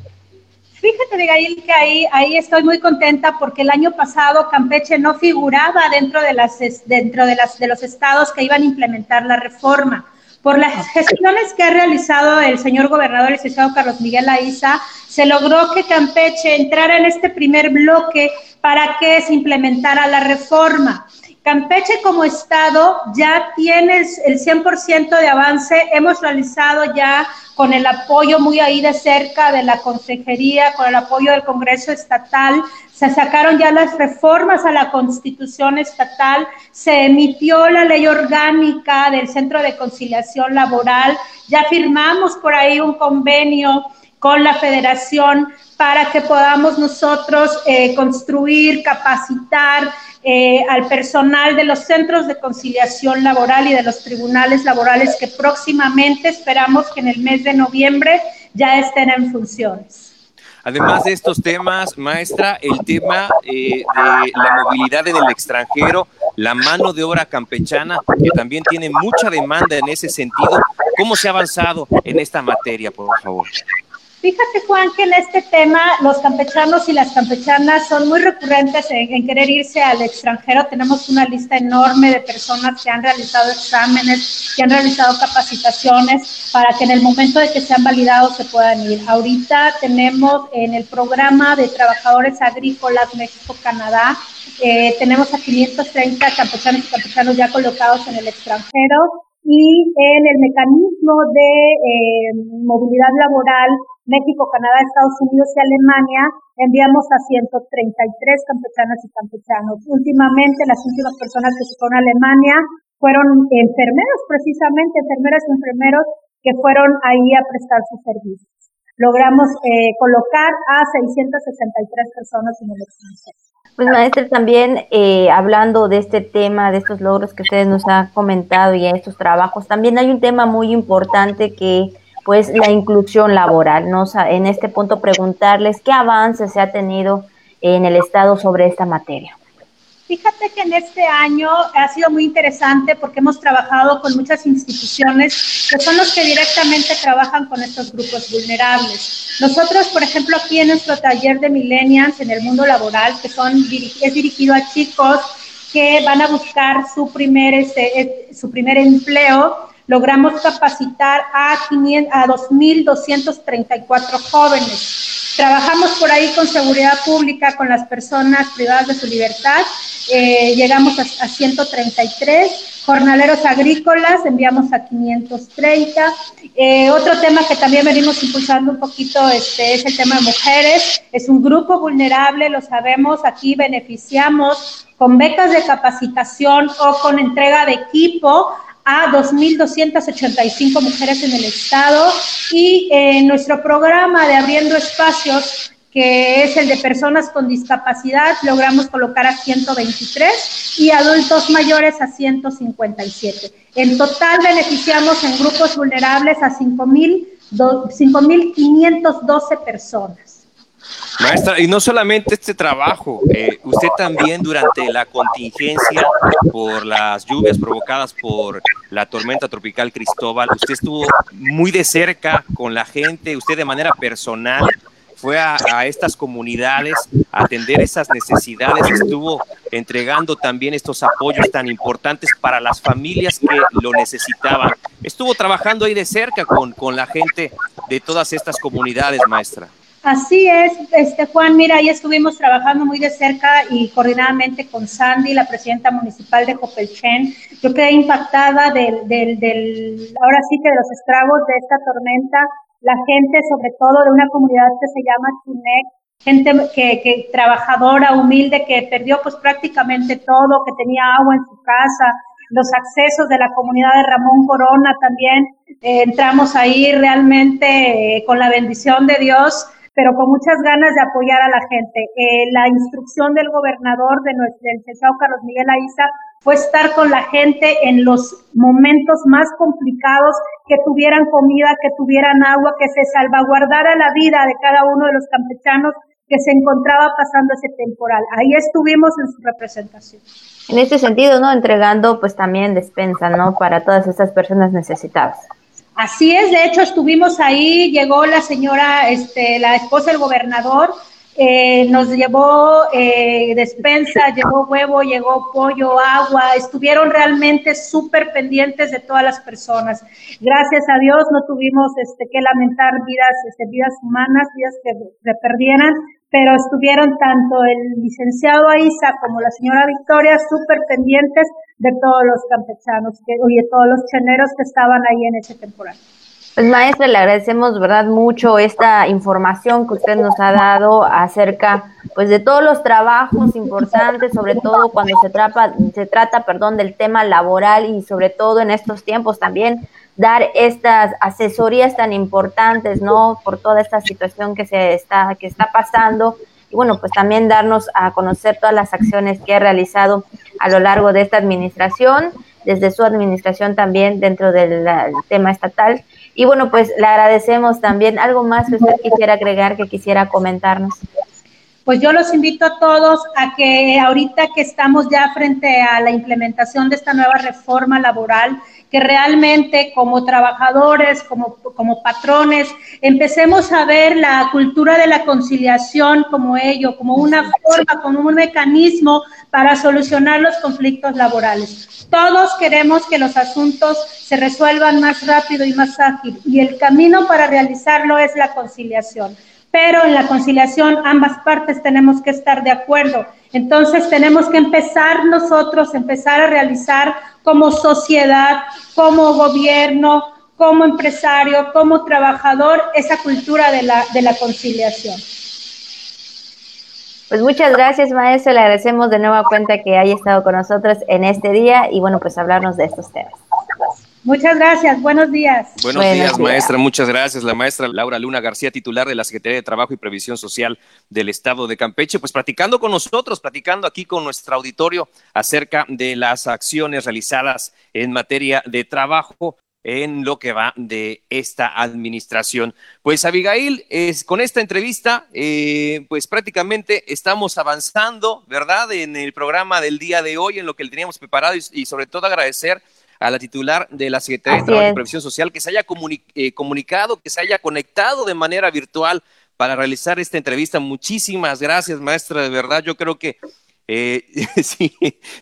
Fíjate, Miguel, que ahí, ahí estoy muy contenta porque el año pasado Campeche no figuraba dentro de las dentro de las de los estados que iban a implementar la reforma. Por las gestiones que ha realizado el señor gobernador, el licenciado Carlos Miguel Aiza, se logró que Campeche entrara en este primer bloque para que se implementara la reforma. Campeche como estado ya tiene el 100% de avance. Hemos realizado ya con el apoyo muy ahí de cerca de la consejería, con el apoyo del Congreso Estatal, se sacaron ya las reformas a la Constitución Estatal, se emitió la ley orgánica del Centro de Conciliación Laboral, ya firmamos por ahí un convenio con la Federación para que podamos nosotros eh, construir, capacitar, eh, al personal de los centros de conciliación laboral y de los tribunales laborales que próximamente esperamos que en el mes de noviembre ya estén en funciones. Además de estos temas, maestra, el tema eh, de la movilidad en el extranjero, la mano de obra campechana, que también tiene mucha demanda en ese sentido. ¿Cómo se ha avanzado en esta materia, por favor? Fíjate, Juan, que en este tema los campechanos y las campechanas son muy recurrentes en, querer irse al extranjero. Tenemos una lista enorme de personas que han realizado exámenes, que han realizado capacitaciones para que en el momento de que sean validados se puedan ir. Ahorita tenemos en el programa de trabajadores agrícolas México-Canadá, eh, tenemos a 530 campechanos y campechanos ya colocados en el extranjero y en el mecanismo de eh, movilidad laboral México, Canadá, Estados Unidos y Alemania, enviamos a 133 campechanas y campechanos. Últimamente, las últimas personas que se fueron a Alemania fueron enfermeros, precisamente, enfermeras y enfermeros que fueron ahí a prestar sus servicios. Logramos eh, colocar a 663 personas en el extranjero. Pues maestra, también eh, hablando de este tema, de estos logros que ustedes nos han comentado y estos trabajos, también hay un tema muy importante que pues la inclusión laboral. ¿no? En este punto preguntarles qué avances se ha tenido en el Estado sobre esta materia. Fíjate que en este año ha sido muy interesante porque hemos trabajado con muchas instituciones que son los que directamente trabajan con estos grupos vulnerables. Nosotros, por ejemplo, aquí en nuestro taller de millennials en el mundo laboral, que son, es dirigido a chicos que van a buscar su primer, este, su primer empleo, logramos capacitar a, 500, a 2.234 jóvenes. Trabajamos por ahí con seguridad pública, con las personas privadas de su libertad. Eh, llegamos a, 133. Jornaleros agrícolas enviamos a 530. Eh, otro tema que también venimos impulsando un poquito este, es el tema de mujeres. Es un grupo vulnerable, lo sabemos. Aquí beneficiamos con becas de capacitación o con entrega de equipo a 2.285 mujeres en el estado y en nuestro programa de Abriendo Espacios, que es el de personas con discapacidad, logramos colocar a 123 y adultos mayores a 157. En total beneficiamos en grupos vulnerables a 5.512 personas. Maestra, y no solamente este trabajo, eh, usted también durante la contingencia por las lluvias provocadas por la tormenta tropical Cristóbal, usted estuvo muy de cerca con la gente, usted de manera personal fue a, estas comunidades a atender esas necesidades, estuvo entregando también estos apoyos tan importantes para las familias que lo necesitaban. Estuvo trabajando ahí de cerca con, con la gente de todas estas comunidades, maestra. Así es, este Juan, mira, ahí estuvimos trabajando muy de cerca y coordinadamente con Sandy, la presidenta municipal de Copelchen. Yo quedé impactada del, del, del, ahora sí que de los estragos de esta tormenta la gente, sobre todo de una comunidad que se llama Chunec, gente que, que trabajadora, humilde, que perdió pues prácticamente todo, que tenía agua en su casa, los accesos de la comunidad de Ramón Corona también. Eh, entramos ahí realmente eh, con la bendición de Dios, pero con muchas ganas de apoyar a la gente. Eh, la instrucción del gobernador de nuestro, del licenciado Carlos Miguel Aiza fue estar con la gente en los momentos más complicados, que tuvieran comida, que tuvieran agua, que se salvaguardara la vida de cada uno de los campechanos que se encontraba pasando ese temporal. Ahí estuvimos en su representación. En este sentido, ¿no? Entregando pues también despensa, ¿no? Para todas estas personas necesitadas. Así es, de hecho estuvimos ahí, llegó la señora, este, la esposa del gobernador, eh, nos llevó eh, despensa, llegó huevo, llegó pollo, agua, estuvieron realmente súper pendientes de todas las personas. Gracias a Dios no tuvimos este, que lamentar vidas, este, vidas humanas, vidas que se perdieran, pero estuvieron tanto el licenciado Aiza como la señora Victoria súper pendientes de todos los campechanos que, y de todos los cheneros que estaban ahí en ese temporal. Pues maestra, le agradecemos verdad mucho esta información que usted nos ha dado acerca pues de todos los trabajos importantes, sobre todo cuando se trata, se trata, perdón, del tema laboral y sobre todo en estos tiempos también dar estas asesorías tan importantes, ¿no? Por toda esta situación que se está que está pasando y bueno, pues también darnos a conocer todas las acciones que ha realizado a lo largo de esta administración, desde su administración también dentro del tema estatal y bueno, pues le agradecemos también. ¿Algo más que usted quisiera agregar, que quisiera comentarnos? Pues yo los invito a todos a que ahorita que estamos ya frente a la implementación de esta nueva reforma laboral, que realmente como trabajadores, como, como patrones, empecemos a ver la cultura de la conciliación como ello, como una forma, como un mecanismo para solucionar los conflictos laborales. Todos queremos que los asuntos se resuelvan más rápido y más ágil y el camino para realizarlo es la conciliación. Pero en la conciliación ambas partes tenemos que estar de acuerdo. Entonces tenemos que empezar nosotros, empezar a realizar como sociedad, como gobierno, como empresario, como trabajador, esa cultura de la, de la conciliación. Pues muchas gracias, maestro. Le agradecemos de nueva cuenta que haya estado con nosotros en este día y bueno, pues hablarnos de estos temas. Muchas gracias, buenos días. Buenos, días, maestra, muchas gracias. La maestra Laura Luna García, titular de la Secretaría de Trabajo y Previsión Social del Estado de Campeche, pues platicando con nosotros, platicando aquí con nuestro auditorio acerca de las acciones realizadas en materia de trabajo en lo que va de esta administración. Pues Abigail, es, con esta entrevista, eh, pues prácticamente estamos avanzando, ¿verdad? En el programa del día de hoy, en lo que le teníamos preparado y sobre todo agradecer a la titular de la Secretaría de Trabajo y Previsión Social que se haya eh, comunicado, que se haya conectado de manera virtual para realizar esta entrevista. Muchísimas gracias, maestra, de verdad. Yo creo que eh, <laughs> si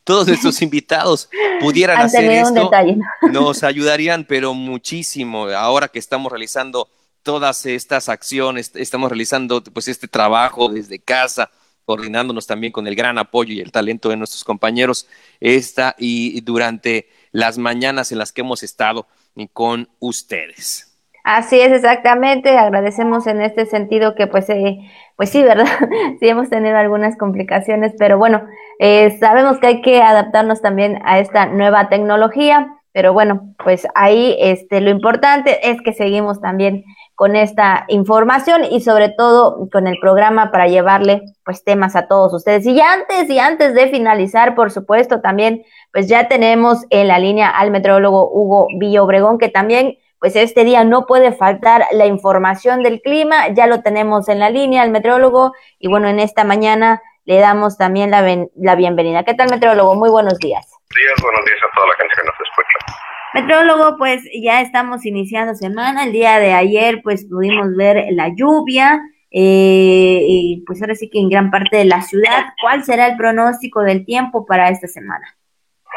todos nuestros invitados pudieran hacer esto, <laughs> nos ayudarían, pero muchísimo. Ahora que estamos realizando todas estas acciones, estamos realizando pues este trabajo desde casa, coordinándonos también con el gran apoyo y el talento de nuestros compañeros, esta y durante las mañanas en las que hemos estado con ustedes. Así es, exactamente. Agradecemos en este sentido que, pues, eh, pues sí, ¿verdad? <laughs> sí hemos tenido algunas complicaciones, pero bueno, eh, sabemos que hay que adaptarnos también a esta nueva tecnología, pero bueno, pues ahí este, lo importante es que seguimos también con esta información y sobre todo con el programa para llevarle pues temas a todos ustedes. Y antes y antes de finalizar, por supuesto, también pues ya tenemos en la línea al metrólogo Hugo Villa Obregón, que también pues este día no puede faltar la información del clima. Ya lo tenemos en la línea, el meteorólogo, y bueno, en esta mañana le damos también la, la bienvenida. ¿Qué tal, meteorólogo? Muy buenos días. Días, buenos días a toda la gente que nos escucha. Meteorólogo, pues ya estamos iniciando semana. El día de ayer, pues pudimos ver la lluvia. Eh, y pues ahora sí que en gran parte de la ciudad, ¿cuál será el pronóstico del tiempo para esta semana?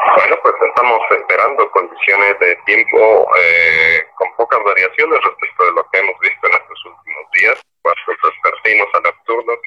Bueno, pues estamos esperando condiciones de tiempo eh, con pocas variaciones respecto de lo que hemos visto en estos últimos días. Cuando los a nocturnos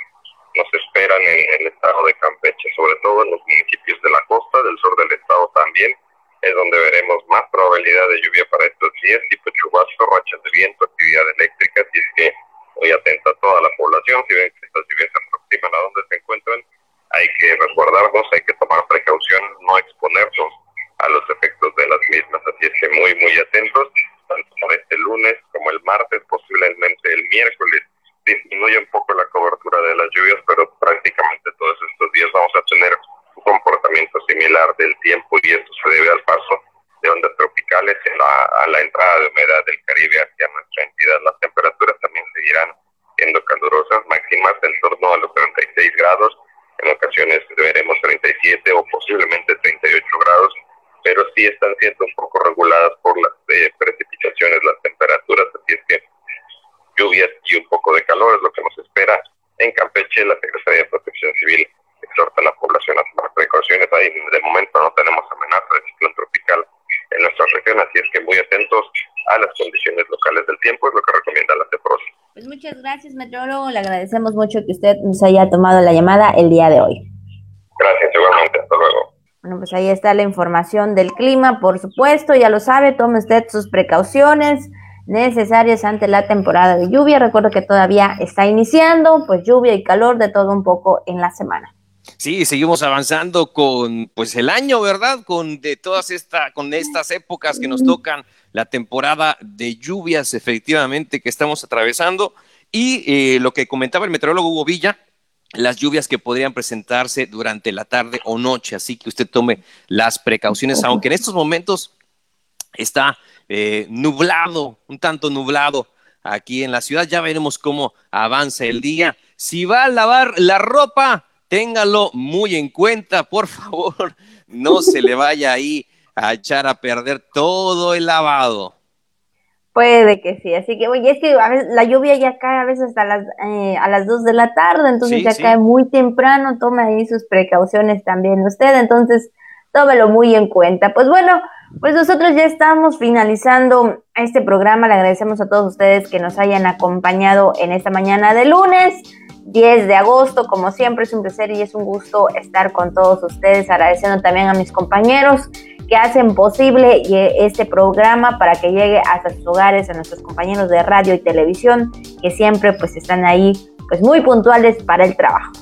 nos esperan en el estado de Campeche, sobre todo en los municipios de la costa, del sur del estado también, es donde veremos más probabilidad de lluvia para estos días, tipo chubasco, rachas de viento, actividad eléctrica, y es que muy atenta a toda la población, si ven que estas lluvias se aproximan a donde se encuentran, hay que resguardarnos, hay que tomar precaución, no exponernos a los efectos de las mismas, así es que muy, muy atentos, tanto por este lunes como el martes, posiblemente el miércoles, disminuye un poco la cobertura de las lluvias, pero prácticamente todos estos días vamos a tener un comportamiento similar del tiempo y esto se debe al paso de ondas tropicales en la, a la entrada de humedad del Caribe hacia nuestra entidad. Las temperaturas también seguirán siendo calurosas, máximas en torno a los 36 grados, en ocasiones veremos 37 o posiblemente 38 grados, pero sí están siendo un poco reguladas por las eh, precipitaciones, las temperaturas, así es que lluvias y un poco de calor es lo que nos espera. En Campeche, la Secretaría de Protección Civil exhorta a la población a tomar precauciones. Ahí de momento no tenemos amenaza de ciclón tropical en nuestra región, así es que muy atentos a las condiciones locales del tiempo, es lo que recomienda la CEPROS. Pues muchas gracias, meteorólogo. Le agradecemos mucho que usted nos haya tomado la llamada el día de hoy. Gracias, igualmente. Hasta luego. Bueno, pues ahí está la información del clima, por supuesto, ya lo sabe, tome usted sus precauciones necesarias ante la temporada de lluvia. Recuerdo que todavía está iniciando, pues lluvia y calor de todo un poco en la semana. Sí, seguimos avanzando con pues el año, ¿verdad? Con de todas esta, con estas épocas que nos tocan la temporada de lluvias, efectivamente, que estamos atravesando. Y eh, lo que comentaba el meteorólogo Hugo Villa, las lluvias que podrían presentarse durante la tarde o noche, así que usted tome las precauciones, aunque en estos momentos está eh, nublado, un tanto nublado aquí en la ciudad. Ya veremos cómo avanza el día. Si va a lavar la ropa, téngalo muy en cuenta, por favor. No se le vaya ahí a echar a perder todo el lavado. Puede que sí, así que, oye, es que a veces, la lluvia ya cae a veces hasta las, eh, a las 2 de la tarde, entonces ya cae muy temprano, tome ahí sus precauciones también usted, entonces tómelo muy en cuenta. Pues bueno, pues nosotros ya estamos finalizando este programa. Le agradecemos a todos ustedes que nos hayan acompañado en esta mañana de lunes, 10 de agosto. Como siempre es un placer y es un gusto estar con todos ustedes. Agradeciendo también a mis compañeros que hacen posible este programa para que llegue hasta sus hogares, a nuestros compañeros de radio y televisión que siempre pues están ahí pues muy puntuales para el trabajo.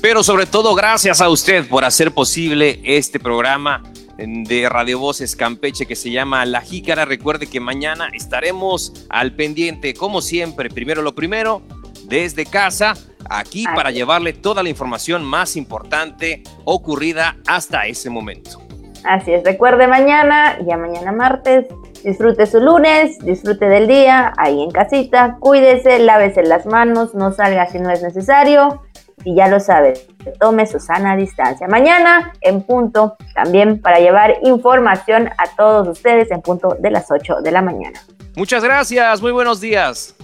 Pero sobre todo gracias a usted por hacer posible este programa de Radio Voces Campeche que se llama La Jícara. Recuerde que mañana estaremos al pendiente, como siempre, primero lo primero, desde casa, aquí para llevarle toda la información más importante ocurrida hasta ese momento. Así es, recuerde mañana, ya mañana martes, disfrute su lunes, disfrute del día, ahí en casita, cuídese, lávese las manos, no salga si no es necesario y ya lo sabe, tome su sana distancia. Mañana en punto también para llevar información a todos ustedes en punto de las 8 de la mañana. Muchas gracias, muy buenos días.